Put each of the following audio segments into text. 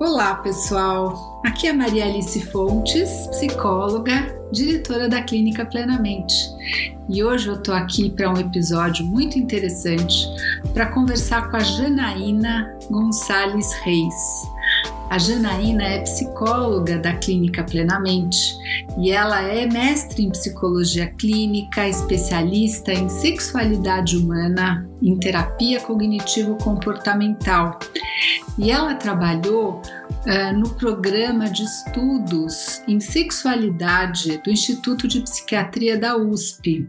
Olá, pessoal! Aqui é Maria Alice Fontes, psicóloga, diretora da Clínica Plenamente. E hoje eu tô aqui para um episódio muito interessante para conversar com a Janaína Gonçalves Reis. A Janaína é psicóloga da Clínica Plenamente e ela é mestre em psicologia clínica, especialista em sexualidade humana, em terapia cognitivo-comportamental. E ela trabalhou uh, no programa de estudos em sexualidade do Instituto de Psiquiatria da USP.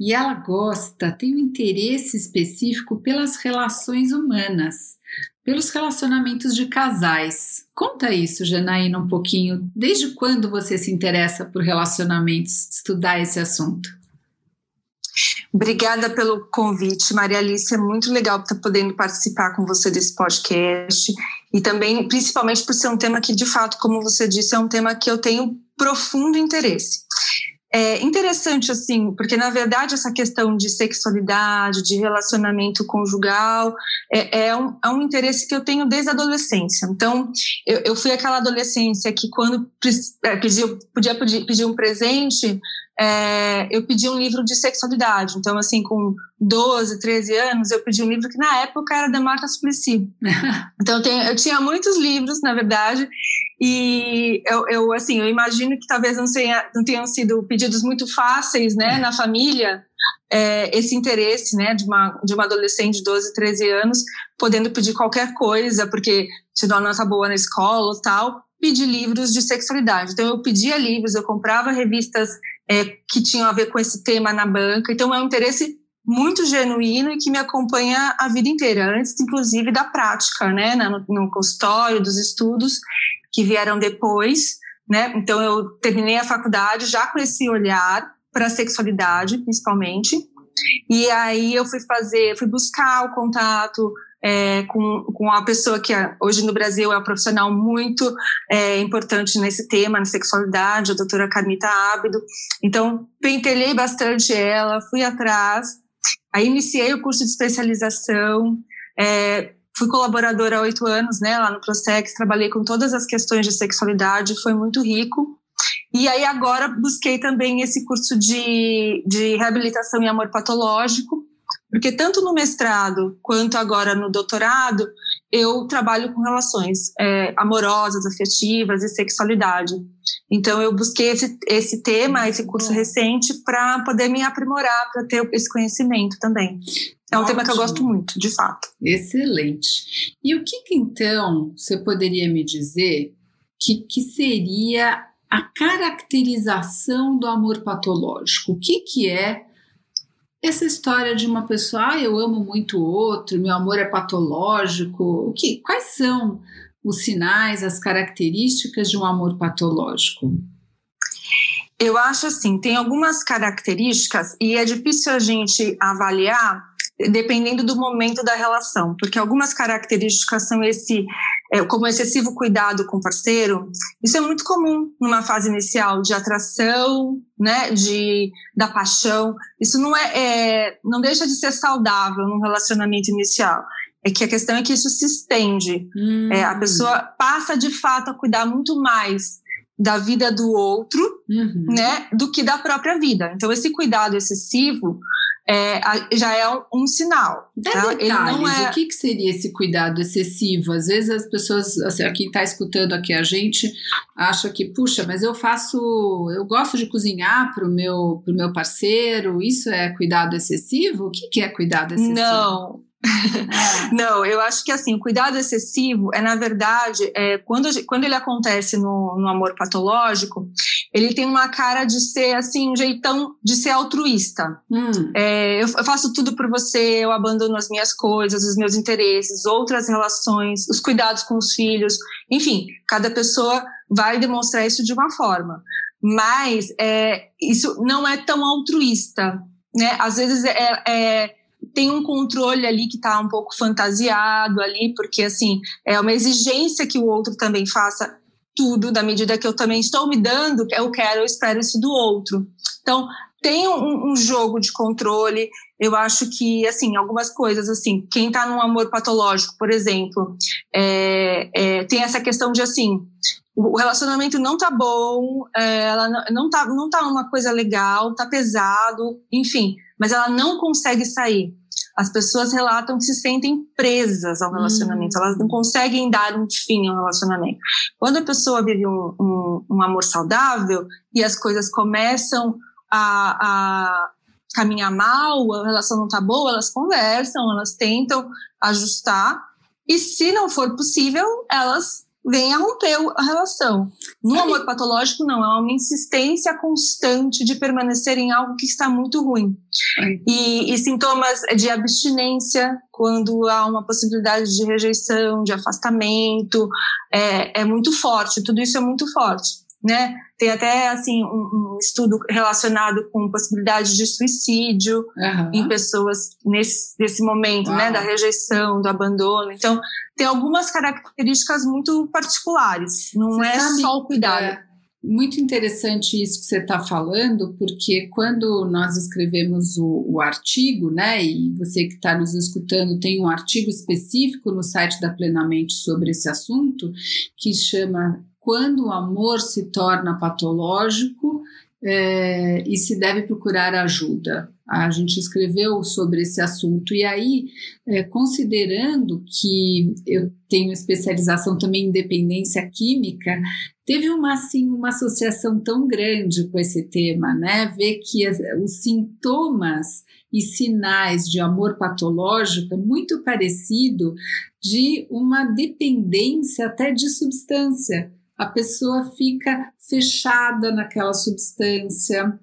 E ela gosta, tem um interesse específico pelas relações humanas pelos relacionamentos de casais. Conta isso, Janaína, um pouquinho. Desde quando você se interessa por relacionamentos, estudar esse assunto? Obrigada pelo convite, Maria Alice. É muito legal estar podendo participar com você desse podcast e também, principalmente, por ser um tema que, de fato, como você disse, é um tema que eu tenho profundo interesse. É interessante, assim, porque na verdade essa questão de sexualidade, de relacionamento conjugal, é, é, um, é um interesse que eu tenho desde a adolescência. Então, eu, eu fui aquela adolescência que, quando é, pedi, podia pedir, pedir um presente, é, eu pedi um livro de sexualidade. Então, assim, com 12, 13 anos, eu pedi um livro que na época era da Marta Suplicy. então, eu, tenho, eu tinha muitos livros, na verdade, e eu, eu, assim, eu imagino que talvez não, tenha, não tenham sido pedidos muito fáceis, né, na família, é, esse interesse, né, de uma, de uma adolescente de 12, 13 anos, podendo pedir qualquer coisa, porque tirou uma nota boa na escola ou tal, pedir livros de sexualidade. Então, eu pedia livros, eu comprava revistas é, que tinham a ver com esse tema na banca. Então, é um interesse muito genuíno e que me acompanha a vida inteira, antes, inclusive, da prática, né, no, no consultório, dos estudos que vieram depois, né. Então, eu terminei a faculdade já com esse olhar para a sexualidade, principalmente. E aí eu fui fazer, fui buscar o contato é, com, com a pessoa que hoje no Brasil é um profissional muito é, importante nesse tema, na sexualidade, a doutora Carmita Ábido. Então, pentelhei bastante ela, fui atrás, aí iniciei o curso de especialização, é, fui colaboradora há oito anos né, lá no Prosex, trabalhei com todas as questões de sexualidade, foi muito rico. E aí agora busquei também esse curso de, de reabilitação e amor patológico, porque tanto no mestrado quanto agora no doutorado, eu trabalho com relações é, amorosas, afetivas e sexualidade. Então, eu busquei esse, esse tema, esse curso recente, para poder me aprimorar, para ter esse conhecimento também. É um Ótimo. tema que eu gosto muito, de fato. Excelente. E o que, que então você poderia me dizer que, que seria a caracterização do amor patológico? O que, que é essa história de uma pessoa, ah, eu amo muito o outro, meu amor é patológico, o que, quais são os sinais, as características de um amor patológico? Eu acho assim, tem algumas características e é difícil a gente avaliar dependendo do momento da relação, porque algumas características são esse, é, como excessivo cuidado com o parceiro, isso é muito comum numa fase inicial de atração, né, de da paixão. Isso não é, é não deixa de ser saudável num relacionamento inicial. É que a questão é que isso se estende. Hum. É, a pessoa passa de fato a cuidar muito mais da vida do outro, uhum. né, do que da própria vida. Então esse cuidado excessivo é, já é um, um sinal. Dá tá? detalhes, é... o que, que, seria esse cuidado excessivo? Às vezes as pessoas, assim, quem está escutando aqui a gente, acha que, puxa, mas eu faço, eu gosto de cozinhar para o meu, pro meu parceiro, isso é cuidado excessivo? O que, que é cuidado excessivo? Não, Não, eu acho que assim, o cuidado excessivo é, na verdade, é, quando, quando ele acontece no, no amor patológico, ele tem uma cara de ser assim, um jeitão de ser altruísta. Hum. É, eu, faço tudo por você, eu abandono as minhas coisas, os meus interesses, outras relações, os cuidados com os filhos, enfim, cada pessoa vai demonstrar isso de uma forma. Mas é, isso não é tão altruísta. Né? Às vezes é, é tem um controle ali que está um pouco fantasiado ali, porque assim, é uma exigência que o outro também faça tudo, da medida que eu também estou me dando, eu quero, eu espero isso do outro. Então, tem um, um, jogo de controle. Eu acho que, assim, algumas coisas, assim, quem está num amor patológico, por exemplo, é, é, tem essa questão de, assim, o relacionamento não tá bom, é, ela não tá, não tá uma coisa legal, tá pesado, enfim, mas ela não consegue sair. As pessoas relatam que se sentem presas ao relacionamento, hum. elas não conseguem dar um fim ao relacionamento. Quando a pessoa vive um, um, um amor saudável e as coisas começam a, a caminhar mal, a relação não tá boa, elas conversam, elas tentam ajustar, e se não for possível, elas venha romper a relação. No Sabe? amor patológico, não, é uma insistência constante de permanecer em algo que está muito ruim. E, e, sintomas de abstinência, quando há uma possibilidade de rejeição, de afastamento, é, é muito forte, tudo isso é muito forte né? Tem até assim um, um estudo relacionado com possibilidade de suicídio uhum. em pessoas nesse, nesse momento, né, da rejeição, do abandono. Então, tem algumas características muito particulares. Não Você é só o cuidado. É muito interessante isso que você está falando, porque quando nós escrevemos o, o artigo, né, e você que está nos escutando tem um artigo específico no site da Plenamente sobre esse assunto, que chama quando o amor se torna patológico é, e se deve procurar ajuda. A gente escreveu sobre esse assunto e aí, é, considerando que eu tenho especialização também em dependência química, teve uma assim uma associação tão grande com esse tema, né? Ver que as, os sintomas e sinais de amor patológico é muito parecido de uma dependência até de substância a pessoa fica fechada naquela substância,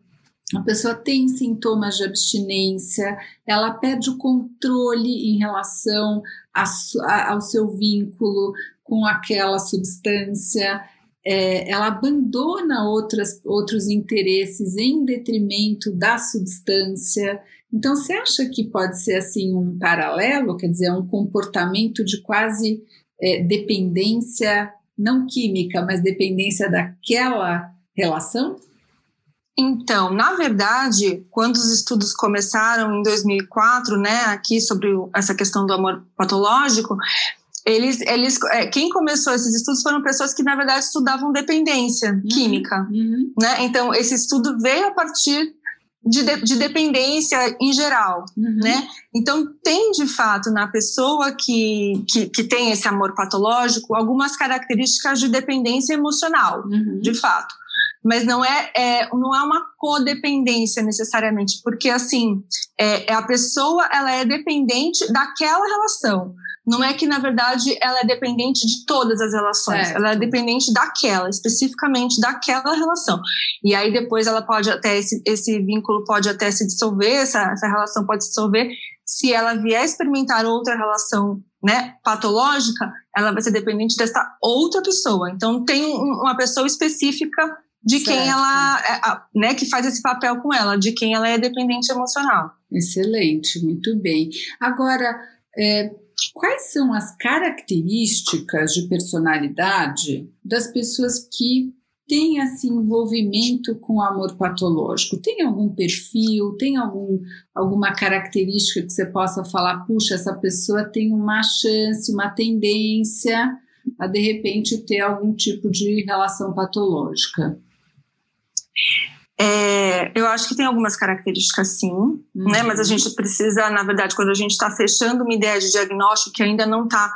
a pessoa tem sintomas de abstinência, ela perde o controle em relação a, a, ao seu vínculo com aquela substância, é, ela abandona outras, outros interesses em detrimento da substância. Então, você acha que pode ser assim um paralelo, quer dizer, um comportamento de quase é, dependência não química, mas dependência daquela relação? Então, na verdade, quando os estudos começaram em 2004, né, aqui sobre essa questão do amor patológico, eles, eles, é, quem começou esses estudos foram pessoas que na verdade estudavam dependência uhum, química, uhum. né? Então esse estudo veio a partir de, de, de dependência em geral, uhum. né? Então, tem de fato na pessoa que, que, que, tem esse amor patológico algumas características de dependência emocional, uhum. de fato. Mas não é, é, não é uma codependência necessariamente, porque assim, é, é a pessoa ela é dependente daquela relação não é que, na verdade, ela é dependente de todas as relações, certo. ela é dependente daquela, especificamente daquela relação. E aí depois ela pode até, esse, esse vínculo pode até se dissolver, essa, essa relação pode se dissolver, se ela vier experimentar outra relação né, patológica, ela vai ser dependente dessa outra pessoa. Então tem uma pessoa específica de certo. quem ela, é, né, que faz esse papel com ela, de quem ela é dependente emocional. Excelente, muito bem. Agora, é, Quais são as características de personalidade das pessoas que têm esse envolvimento com amor patológico? Tem algum perfil, tem algum, alguma característica que você possa falar, puxa, essa pessoa tem uma chance, uma tendência a de repente ter algum tipo de relação patológica? É, eu acho que tem algumas características sim, uhum. né? Mas a uhum. gente precisa, na verdade, quando a gente está fechando uma ideia de diagnóstico que ainda não está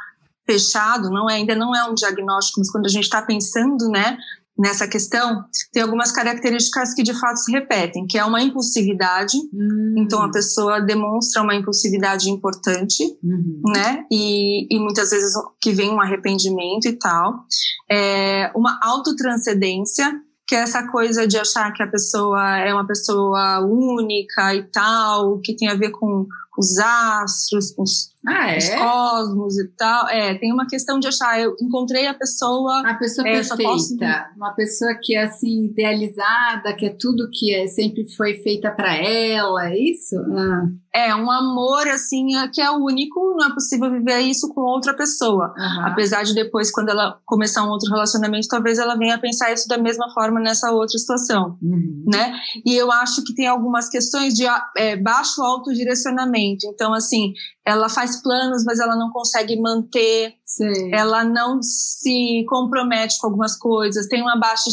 fechado, não é, ainda não é um diagnóstico, mas quando a gente está pensando, né, nessa questão, tem algumas características que de fato se repetem, que é uma impulsividade, uhum. então a pessoa demonstra uma impulsividade importante, uhum. né, e, e, muitas vezes que vem um arrependimento e tal, é uma autotranscendência, que é essa coisa de achar que a pessoa é uma pessoa única e tal, que tem a ver com, os astros, os, ah, é? os cosmos e tal. É, tem uma questão de achar, eu encontrei a pessoa. A pessoa é, perfeita, posso... uma pessoa que é assim, idealizada, que é tudo que é, sempre foi feita para ela, é isso? Ah. É, um amor assim, é, que é único, não é possível viver isso com outra pessoa. Uhum. Apesar de depois, quando ela começar um outro relacionamento, talvez ela venha a pensar isso da mesma forma nessa outra situação, uhum. né? E eu acho que tem algumas questões de é, baixo autodirecionamento. Então, assim, ela faz planos, mas ela não consegue manter, Sim. ela não se compromete com algumas coisas, tem uma baixa,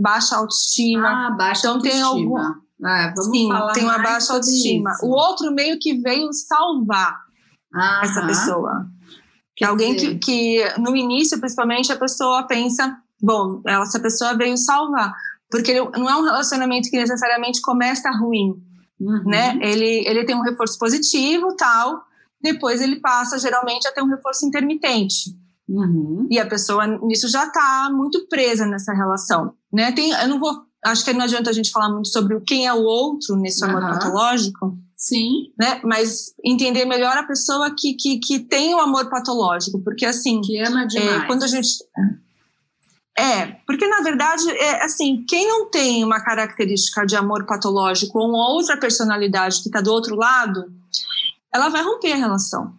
baixa autoestima. Ah, baixa então, autoestima. Tem algum, ah, Sim, tem uma baixa autoestima. Isso. O outro meio que veio salvar Aham. essa pessoa. Que alguém que, que, no início, principalmente, a pessoa pensa, bom, essa pessoa veio salvar. Porque não é um relacionamento que necessariamente começa ruim, uhum. né? Ele, ele tem um reforço positivo, tal, depois ele passa, geralmente, a ter um reforço intermitente. Uhum. E a pessoa, nisso, já está muito presa nessa relação, né? Tem, eu não vou acho que não adianta a gente falar muito sobre quem é o outro nesse amor uhum. patológico. Sim. Né? Mas entender melhor a pessoa que, que, que tem o amor patológico. Porque assim. Que ama demais. É, quando a gente. É, porque na verdade, é assim, quem não tem uma característica de amor patológico ou uma outra personalidade que está do outro lado, ela vai romper a relação.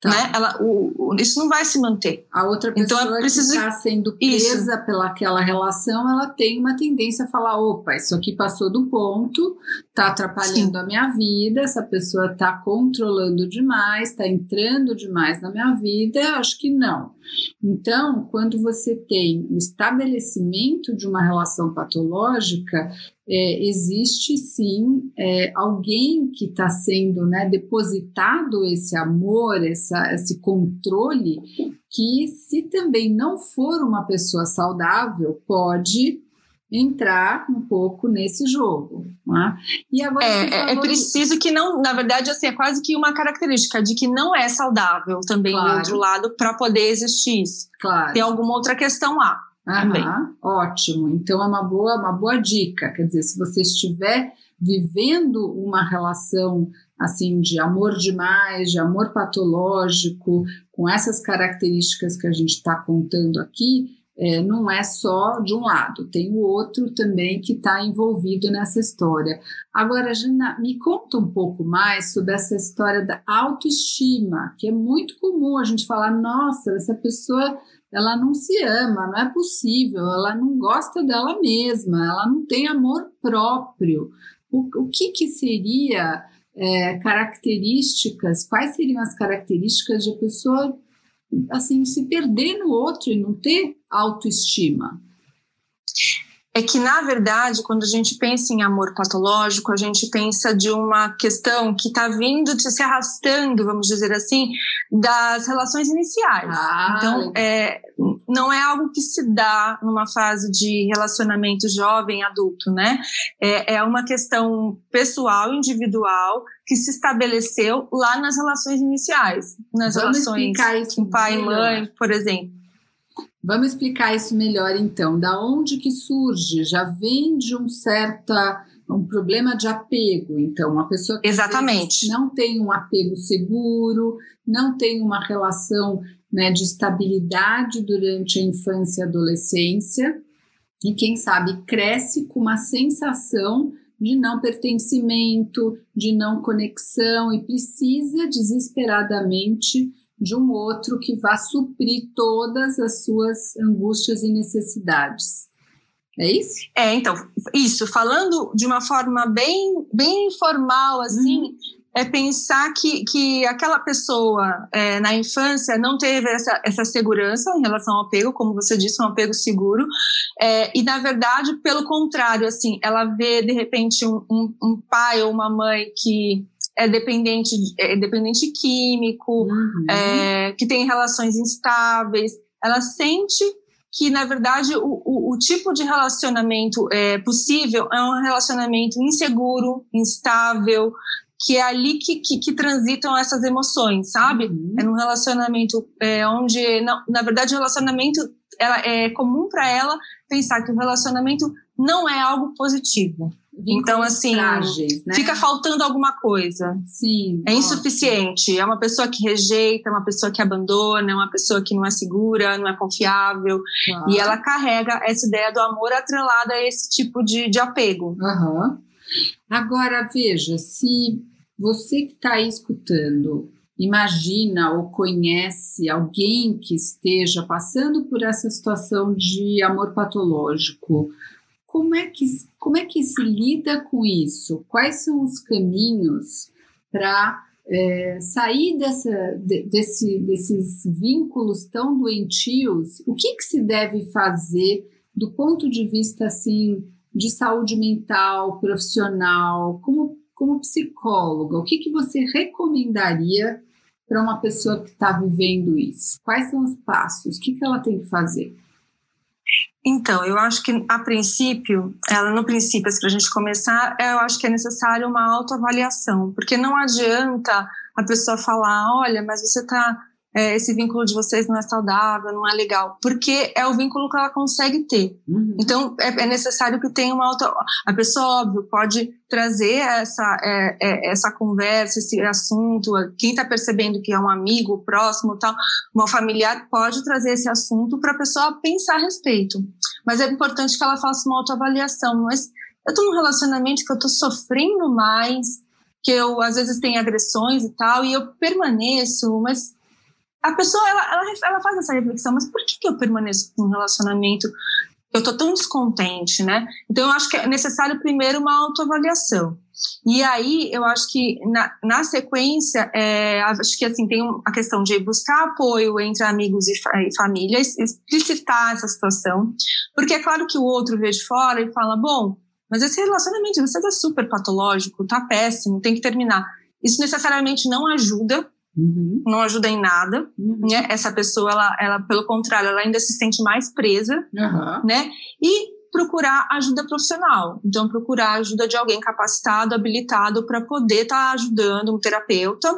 Tá. Né? Ela, o, o, isso não vai se manter. A outra pessoa então, preciso... que está sendo presa isso. pelaquela relação, ela tem uma tendência a falar: opa, isso aqui passou do ponto, está atrapalhando Sim. a minha vida, essa pessoa está controlando demais, está entrando demais na minha vida, acho que não. Então, quando você tem o estabelecimento de uma relação patológica, é, existe sim é, alguém que está sendo né, depositado esse amor, essa, esse controle, que se também não for uma pessoa saudável, pode entrar um pouco nesse jogo. Né? E agora é, é preciso que não, na verdade, assim, é quase que uma característica de que não é saudável também claro. do outro lado para poder existir isso. Claro. Tem alguma outra questão lá. Aham, ótimo. Então é uma boa, uma boa dica. Quer dizer, se você estiver vivendo uma relação assim de amor demais, de amor patológico, com essas características que a gente está contando aqui, é, não é só de um lado, tem o outro também que está envolvido nessa história. Agora, Jana, me conta um pouco mais sobre essa história da autoestima, que é muito comum a gente falar, nossa, essa pessoa ela não se ama, não é possível, ela não gosta dela mesma, ela não tem amor próprio. O, o que, que seria é, características, quais seriam as características de a pessoa assim se perder no outro e não ter autoestima? é que, na verdade, quando a gente pensa em amor patológico, a gente pensa de uma questão que está vindo, se arrastando, vamos dizer assim, das relações iniciais. Ah, então, é, não é algo que se dá numa fase de relacionamento jovem, adulto, né? É, é uma questão pessoal, individual, que se estabeleceu lá nas relações iniciais, nas Vamos relações com pai e mãe, por exemplo. Vamos explicar isso melhor então. Da onde que surge? Já vem de um certa um problema de apego. Então, uma pessoa que Exatamente. não tem um apego seguro, não tem uma relação né, de estabilidade durante a infância e adolescência, e quem sabe cresce com uma sensação de não pertencimento, de não conexão e precisa desesperadamente de um outro que vá suprir todas as suas angústias e necessidades. É isso? É, então, isso, falando de uma forma bem, bem informal, assim, uhum. é pensar que, que aquela pessoa é, na infância não teve essa, essa segurança em relação ao apego, como você disse, um apego seguro, é, e na verdade, pelo contrário, assim, ela vê de repente um, um, um pai ou uma mãe que é dependente, é dependente químico, uhum. é, que tem relações instáveis, ela sente que, na verdade, o, o, o, tipo de relacionamento é, possível é um relacionamento inseguro, instável, que é ali que, que, que transitam essas emoções, sabe? Uhum. É um relacionamento é, onde, não, na verdade, o relacionamento ela, é comum para ela pensar que o relacionamento não é algo positivo. Então, assim, frágeis, né? fica faltando alguma coisa. Sim. É insuficiente. É uma pessoa que rejeita, é uma pessoa que abandona, é uma pessoa que não é segura, não é confiável. E ela carrega essa ideia do amor atrelada a esse tipo de, de apego. Uhum. Agora, veja, se você que está aí escutando imagina ou conhece alguém que esteja passando por essa situação de amor patológico, como é que, como é que se lida com isso? Quais são os caminhos para é, sair dessa, de, desse, desses vínculos tão doentios? O que, que se deve fazer do ponto de vista assim de saúde mental, profissional, como, como psicóloga? O que, que você recomendaria para uma pessoa que está vivendo isso? Quais são os passos? O que, que ela tem que fazer? Então, eu acho que a princípio, ela no princípio, para a gente começar, eu acho que é necessário uma autoavaliação, porque não adianta a pessoa falar, olha, mas você está é, esse vínculo de vocês não é saudável, não é legal, porque é o vínculo que ela consegue ter. Uhum. Então, é, é, necessário que tenha uma outra. A pessoa, óbvio, pode trazer essa, é, é essa conversa, esse assunto. Quem está percebendo que é um amigo próximo, tal, uma familiar, pode trazer esse assunto para a pessoa pensar a respeito. Mas é importante que ela faça uma autoavaliação. Mas eu estou num relacionamento que eu estou sofrendo mais, que eu às vezes tenho agressões e tal, e eu permaneço, mas a pessoa ela, ela, ela, faz essa reflexão, mas por que, que eu permaneço com um relacionamento? Eu tô tão descontente, né? Então eu acho que é necessário primeiro uma autoavaliação. E aí eu acho que na, na sequência, é, acho que assim tem a questão de buscar apoio entre amigos e, e família, explicitar essa situação, porque é claro que o outro vê de fora e fala, bom, mas esse relacionamento de vocês é super patológico, tá péssimo, tem que terminar. Isso necessariamente não ajuda Uhum. Não ajuda em nada, uhum. né? Essa pessoa, ela, ela, pelo contrário, ela ainda se sente mais presa, uhum. né? E procurar ajuda profissional. Então, procurar ajuda de alguém capacitado, habilitado para poder estar tá ajudando um terapeuta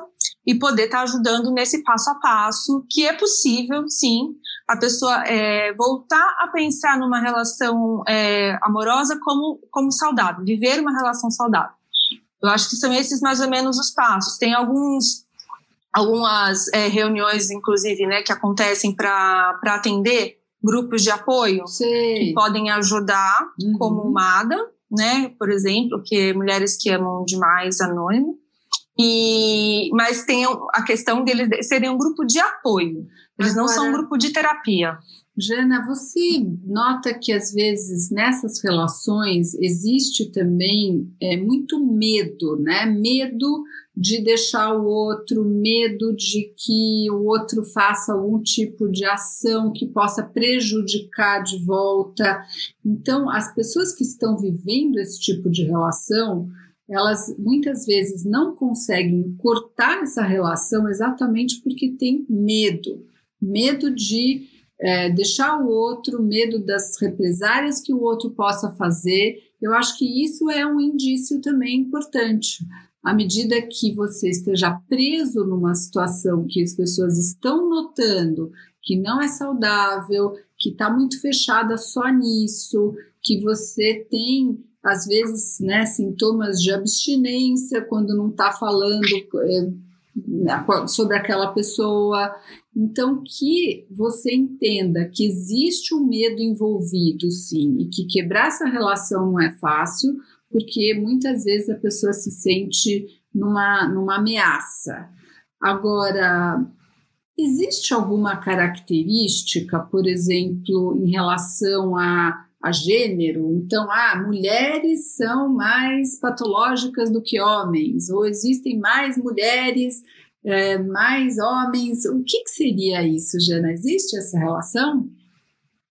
e poder estar tá ajudando nesse passo a passo, que é possível, sim, a pessoa é, voltar a pensar numa relação é, amorosa como, como saudável, viver uma relação saudável. Eu acho que são esses mais ou menos os passos. Tem alguns algumas é, reuniões, inclusive, né, que acontecem para atender grupos de apoio que podem ajudar, uhum. como MADA, né, por exemplo, que é Mulheres que Amam Demais Anônimo. E, mas tem a questão deles serem um grupo de apoio. Eles Agora, não são um grupo de terapia. Jana, você nota que às vezes nessas relações existe também é, muito medo, né? Medo de deixar o outro, medo de que o outro faça algum tipo de ação que possa prejudicar de volta. Então, as pessoas que estão vivendo esse tipo de relação, elas muitas vezes não conseguem cortar essa relação exatamente porque tem medo medo de é, deixar o outro, medo das represárias que o outro possa fazer. Eu acho que isso é um indício também importante. À medida que você esteja preso numa situação que as pessoas estão notando que não é saudável, que está muito fechada só nisso, que você tem às vezes né, sintomas de abstinência quando não está falando é, sobre aquela pessoa. Então, que você entenda que existe um medo envolvido, sim, e que quebrar essa relação não é fácil, porque muitas vezes a pessoa se sente numa, numa ameaça. Agora, existe alguma característica, por exemplo, em relação a a gênero, então, ah, mulheres são mais patológicas do que homens, ou existem mais mulheres, é, mais homens. O que, que seria isso, Jana? Existe essa relação?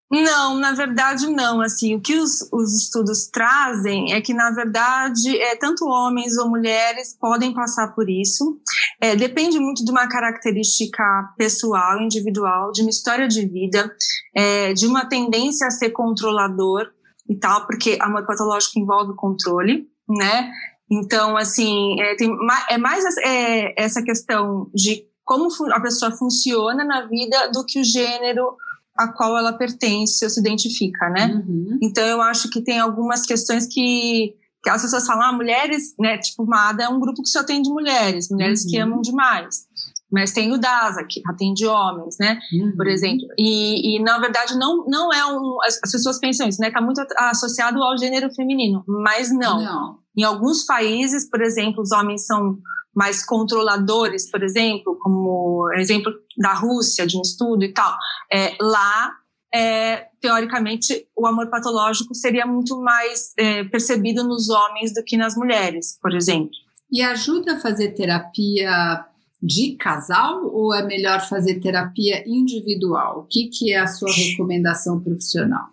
Não, na verdade não. Assim, o que os, os, estudos trazem é que, na verdade, é, tanto homens ou mulheres podem passar por isso. É, depende muito de uma característica pessoal, individual, de uma história de vida, é, de uma tendência a ser controlador e tal, porque amor patológico envolve controle, né? Então, assim, é, tem, é mais é, essa questão de como a pessoa funciona na vida do que o gênero a qual ela pertence ou se identifica, né? Uhum. Então eu acho que tem algumas questões que, Que as pessoas falam, ah, mulheres, né? Tipo, Mada é um grupo que só tem de mulheres, mulheres uhum. que amam demais. Mas tem o DASA, que atende homens, né? Uhum. Por exemplo. E, e, na verdade, não, não é um. As, as pessoas pensam isso, né? Está muito associado ao gênero feminino. Mas não. não. Em alguns países, por exemplo, os homens são mais controladores, por exemplo, como exemplo da Rússia, de um estudo e tal. É, lá é, teoricamente, o amor patológico seria muito mais é, percebido nos homens do que nas mulheres, por exemplo. E ajuda a fazer terapia de casal ou é melhor fazer terapia individual? O que, que é a sua recomendação profissional?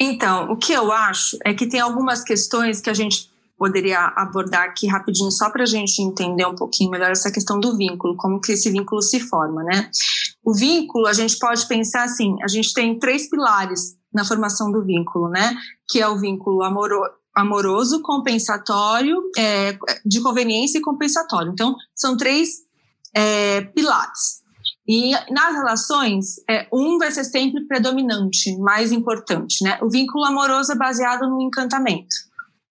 Então, o que eu acho é que tem algumas questões que a gente poderia abordar aqui rapidinho, só para a gente entender um pouquinho melhor essa questão do vínculo, como que esse vínculo se forma, né? O vínculo, a gente pode pensar assim, a gente tem três pilares na formação do vínculo, né? Que é o vínculo amoro, amoroso, compensatório, é, de conveniência e compensatório. Então, são três é, pilares. E nas relações, é, um vai ser sempre predominante, mais importante, né? O vínculo amoroso é baseado no encantamento.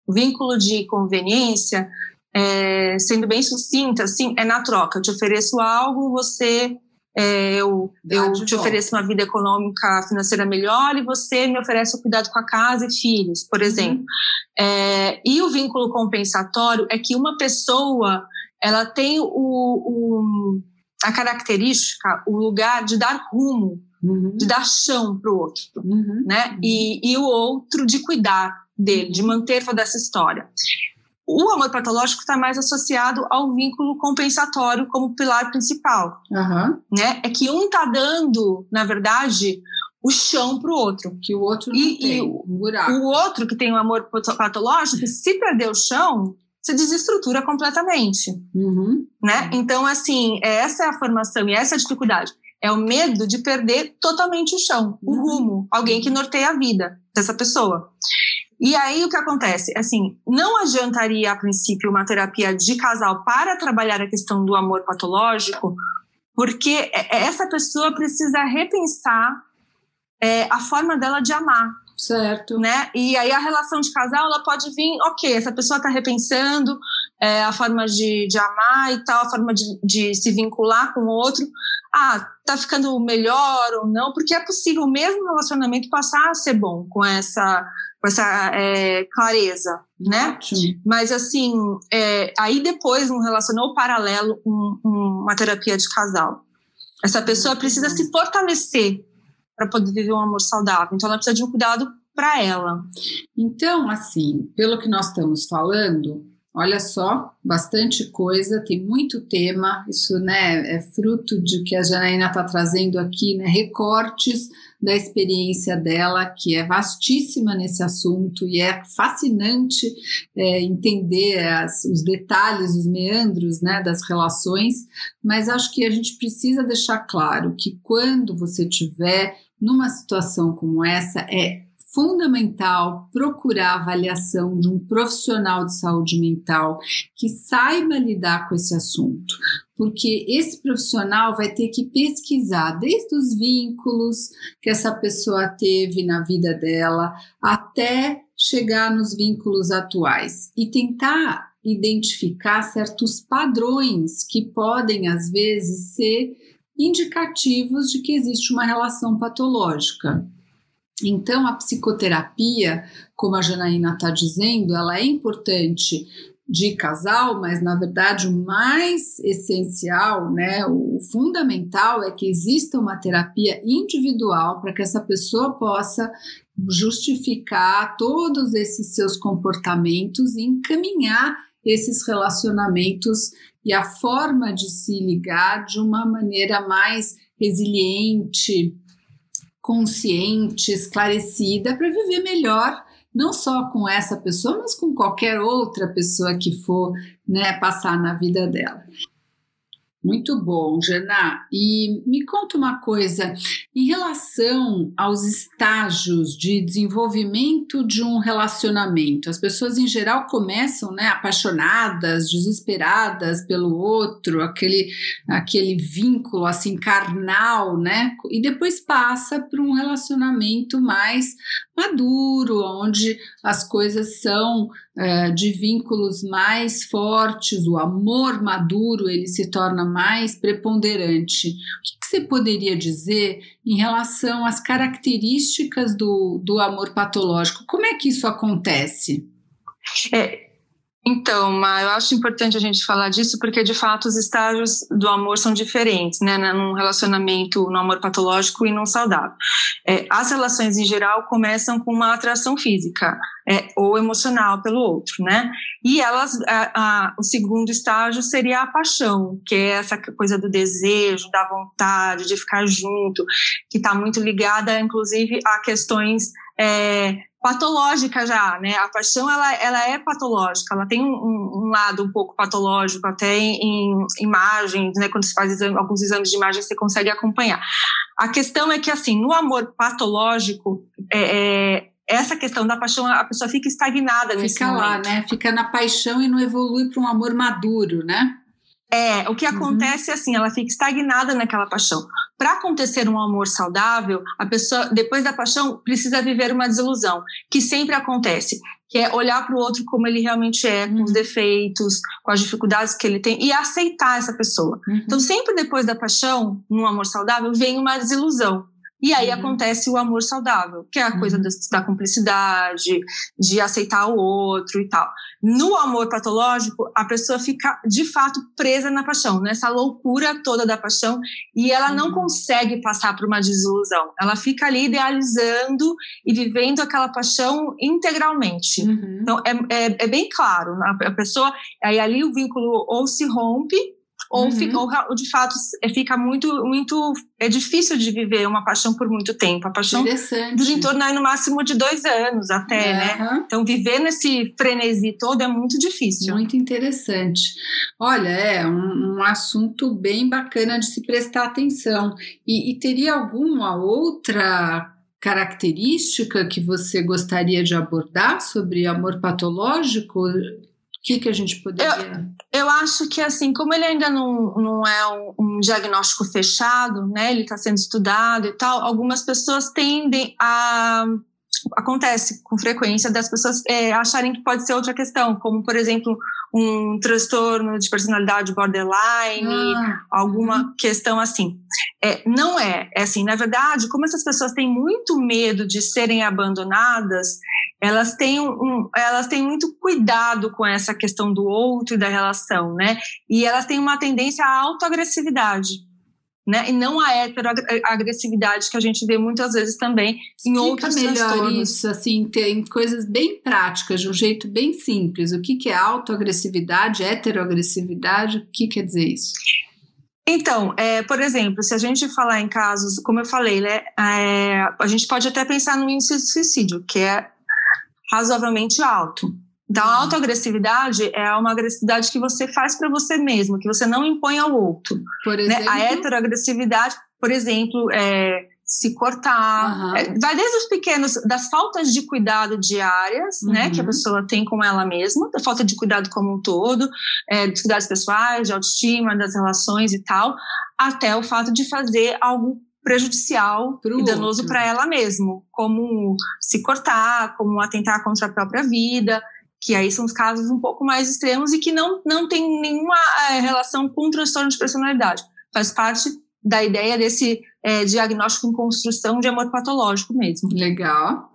O vínculo de conveniência, é, sendo bem sucinta, assim, é na troca. Eu te ofereço algo, você é, eu, eu te ofereço uma vida econômica, financeira melhor e você me oferece o cuidado com a casa e filhos, por uhum. exemplo. Uhum. É, e o vínculo compensatório é que uma pessoa ela tem o, o a característica, o lugar de dar rumo, uhum. de dar chão para o outro, uhum. né? E, e o outro de cuidar dele, de manter toda essa história. O amor patológico está mais associado ao vínculo compensatório como pilar principal. Uhum. Né? É que um está dando, na verdade, o chão para o outro. Que o outro e, tem e um buraco. O outro que tem o um amor patológico, se perder o chão, se desestrutura completamente. Uhum. Né? Então, assim, essa é a formação e essa é a dificuldade. É o medo de perder totalmente o chão, uhum. o rumo, alguém que norteia a vida dessa pessoa. E aí o que acontece? Assim, não adiantaria a princípio uma terapia de casal para trabalhar a questão do amor patológico, porque essa pessoa precisa repensar é, a forma dela de amar. Certo. Né? E aí a relação de casal, ela pode vir, ok, essa pessoa está repensando é, a forma de, de amar e tal, a forma de, de se vincular com o outro. Ah, tá ficando melhor ou não, porque é possível mesmo relacionamento passar a ser bom com essa com essa é, clareza, né? Ótimo. Mas assim, é, aí depois um relacionou paralelo um, um, uma terapia de casal. Essa pessoa precisa se fortalecer para poder viver um amor saudável. Então ela precisa de um cuidado para ela. Então, assim, pelo que nós estamos falando, Olha só, bastante coisa, tem muito tema. Isso né, é fruto de que a Janaína está trazendo aqui, né, recortes da experiência dela, que é vastíssima nesse assunto e é fascinante é, entender as, os detalhes, os meandros né, das relações. Mas acho que a gente precisa deixar claro que quando você tiver numa situação como essa, é fundamental procurar a avaliação de um profissional de saúde mental que saiba lidar com esse assunto, porque esse profissional vai ter que pesquisar desde os vínculos que essa pessoa teve na vida dela até chegar nos vínculos atuais e tentar identificar certos padrões que podem às vezes ser indicativos de que existe uma relação patológica. Então, a psicoterapia, como a Janaína está dizendo, ela é importante de casal, mas na verdade o mais essencial, né, o fundamental é que exista uma terapia individual para que essa pessoa possa justificar todos esses seus comportamentos e encaminhar esses relacionamentos e a forma de se ligar de uma maneira mais resiliente, consciente, esclarecida para viver melhor, não só com essa pessoa, mas com qualquer outra pessoa que for né, passar na vida dela. Muito bom, Jana. E me conta uma coisa, em relação aos estágios de desenvolvimento de um relacionamento, as pessoas em geral começam, né, apaixonadas, desesperadas pelo outro, aquele aquele vínculo assim carnal, né? E depois passa para um relacionamento mais maduro, onde as coisas são uh, de vínculos mais fortes, o amor maduro ele se torna mais preponderante. O que, você poderia dizer em relação às características do, do amor patológico? Como é que isso acontece? É, então, eu acho importante a gente falar disso porque, de fato, os estágios do amor são diferentes, né? Num relacionamento, no amor patológico e não saudável. É, as relações, em geral, começam com uma atração física é, ou emocional pelo outro, né? E elas, a, a, o segundo estágio seria a paixão, que é essa coisa do desejo, da vontade, de ficar junto, que está muito ligada, inclusive, a questões é, já, né? A paixão ela, ela é patológica, ela tem um, um lado um pouco patológico, até em, em imagens, né? Quando se faz exame, alguns exames de imagem você consegue acompanhar. A questão é que assim, no amor patológico, é, é, essa questão da paixão, a pessoa fica estagnada fica nesse Fica lá, né? Fica na paixão e não evolui para um amor maduro, né? É, o que uhum. acontece é assim, ela fica estagnada naquela paixão. Para acontecer um amor saudável, a pessoa, depois da paixão, precisa viver uma desilusão, que sempre acontece, que é olhar para o outro como ele realmente é, com os uhum. defeitos, com as dificuldades que ele tem, e aceitar essa pessoa. Uhum. Então, sempre depois da paixão, num amor saudável, vem uma desilusão. E aí uhum. acontece o amor saudável, que é a coisa uhum. da, da, cumplicidade, de aceitar o outro e tal. No amor patológico, a pessoa fica de fato presa na paixão, nessa loucura toda da paixão, e ela uhum. não consegue passar por uma desilusão. Ela fica ali idealizando e vivendo aquela paixão integralmente. Uhum. Então é, é, é, bem claro, a pessoa, aí ali o vínculo ou se rompe ou, uhum. fica, ou de fato é, fica muito, muito. É difícil de viver uma paixão por muito tempo. A paixão dura em torno aí, no máximo de dois anos até, né? Então, viver nesse frenesi todo é muito difícil. Muito interessante. Olha, é um, um assunto bem bacana de se prestar atenção. E, e teria alguma outra característica que você gostaria de abordar sobre amor patológico? O que, que a gente poderia. Eu, eu acho que, assim, como ele ainda não, não é um, um diagnóstico fechado, né, ele está sendo estudado e tal, algumas pessoas tendem a acontece com frequência das pessoas é, acharem que pode ser outra questão, como por exemplo um transtorno de personalidade borderline, ah, alguma uhum. questão assim. É, não é, é assim, na verdade, como essas pessoas têm muito medo de serem abandonadas, elas têm, um, elas têm muito cuidado com essa questão do outro e da relação, né? E elas têm uma tendência à autoagressividade né? E não a heteroagressividade que a gente vê muitas vezes também em Fica outros melhor transtornos. isso, assim, tem coisas bem práticas, de um jeito bem simples. O que, que é autoagressividade, heteroagressividade, o que quer dizer isso? Então, é, por exemplo, se a gente falar em casos, como eu falei, né, é, a gente pode até pensar no índice de suicídio, que é razoavelmente alto. Então, a autoagressividade é uma agressividade que você faz para você mesmo, que você não impõe ao outro. Por exemplo? Né? A heteroagressividade, por exemplo, é se cortar. Uhum. É, vai desde os pequenos, das faltas de cuidado diárias, uhum. né, que a uhum. pessoa tem com ela mesma, da falta de cuidado como um todo, é, dos cuidados pessoais, de autoestima, das relações e tal, até o fato de fazer algo prejudicial Pro e danoso para ela mesma, como se cortar, como atentar contra a própria vida que aí são os casos um pouco mais extremos e que não, não tem nenhuma é, relação com transtorno de personalidade. Faz parte da ideia desse é, diagnóstico em construção de amor patológico mesmo. Legal.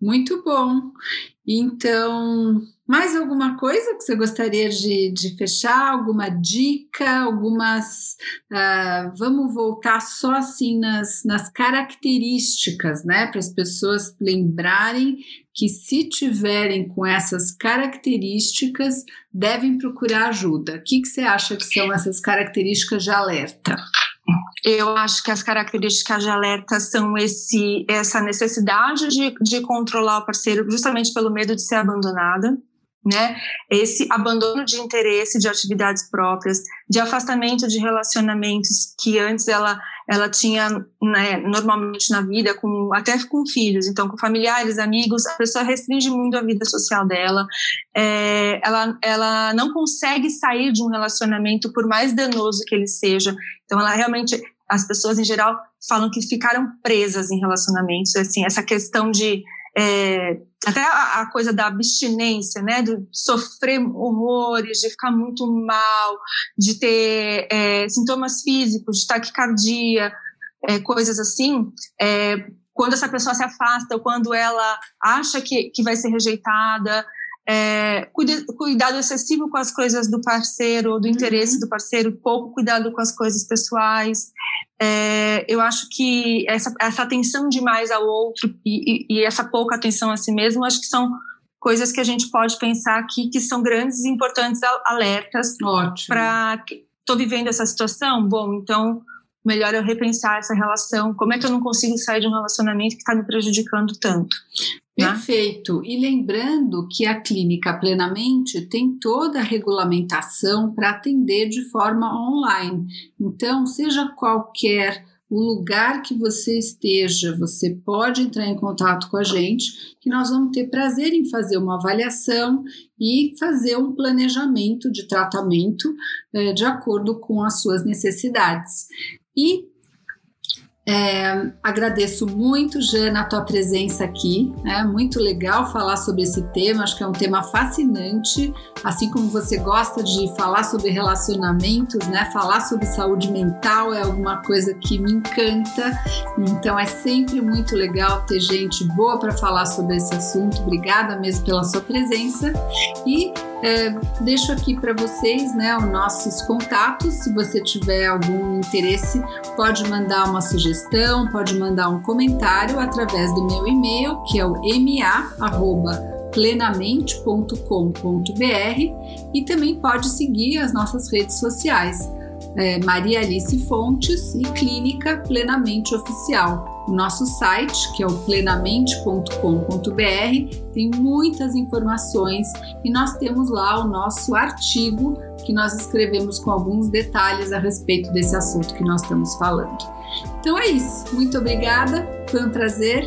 Muito bom. Então, mais alguma coisa que você gostaria de, de fechar? Alguma dica? Algumas. Uh, vamos voltar só assim nas, nas características, né? Para as pessoas lembrarem que, se tiverem com essas características, devem procurar ajuda. O que, que você acha que são essas características de alerta? Eu acho que as características de alerta são esse, essa necessidade de, de controlar o parceiro justamente pelo medo de ser abandonada né? Esse abandono de interesse de atividades próprias, de afastamento de relacionamentos que antes ela ela tinha né, normalmente na vida, com até com filhos, então com familiares, amigos, a pessoa restringe muito a vida social dela. É, ela ela não consegue sair de um relacionamento por mais danoso que ele seja. Então ela realmente as pessoas em geral falam que ficaram presas em relacionamentos, assim essa questão de é, até a, a, coisa da abstinência, né, de sofrer horrores, de ficar muito mal, de ter é, sintomas físicos, de taquicardia, é, coisas assim, é, quando essa pessoa se afasta ou quando ela acha que, que vai ser rejeitada, é, cuidado excessivo com as coisas do parceiro ou do interesse uhum. do parceiro, pouco cuidado com as coisas pessoais. É, eu acho que essa, essa atenção demais ao outro e, e, e, essa pouca atenção a si mesmo, acho que são coisas que a gente pode pensar aqui que são grandes e importantes alertas para estou vivendo essa situação, bom, então melhor eu repensar essa relação. Como é que eu não consigo sair de um relacionamento que está me prejudicando tanto? Né? Perfeito. E lembrando que a clínica plenamente tem toda a regulamentação para atender de forma online. Então, seja qualquer o lugar que você esteja, você pode entrar em contato com a gente, que nós vamos ter prazer em fazer uma avaliação e fazer um planejamento de tratamento eh, de acordo com as suas necessidades. E é, agradeço muito, Jana, a tua presença aqui. É muito legal falar sobre esse tema, acho que é um tema fascinante. Assim como você gosta de falar sobre relacionamentos, né? Falar sobre saúde mental é alguma coisa que me encanta. Então é sempre muito legal ter gente boa para falar sobre esse assunto. Obrigada mesmo pela sua presença. E é, deixo aqui para vocês né, os nossos contatos. Se você tiver algum interesse, pode mandar uma sugestão, pode mandar um comentário através do meu e-mail, que é o ma@plenamente.com.br e também pode seguir as nossas redes sociais. É, Maria Alice Fontes e Clínica Plenamente Oficial. O nosso site, que é o plenamente.com.br, tem muitas informações e nós temos lá o nosso artigo que nós escrevemos com alguns detalhes a respeito desse assunto que nós estamos falando. Então é isso. Muito obrigada, foi um prazer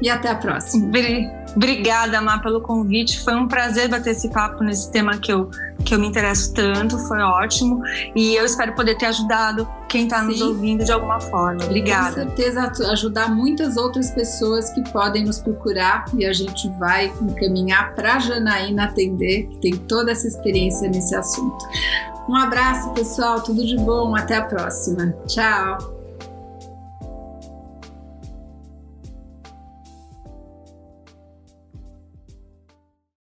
e até a próxima. Obrigada, Má, pelo convite. Foi um prazer bater esse papo nesse tema que eu, que eu me interesso tanto. Foi ótimo. E eu espero poder ter ajudado quem está nos ouvindo de alguma forma. Obrigada. Com certeza ajudar muitas outras pessoas que podem nos procurar e a gente vai encaminhar para a Janaína atender, que tem toda essa experiência nesse assunto. Um abraço, pessoal. Tudo de bom. Até a próxima. Tchau.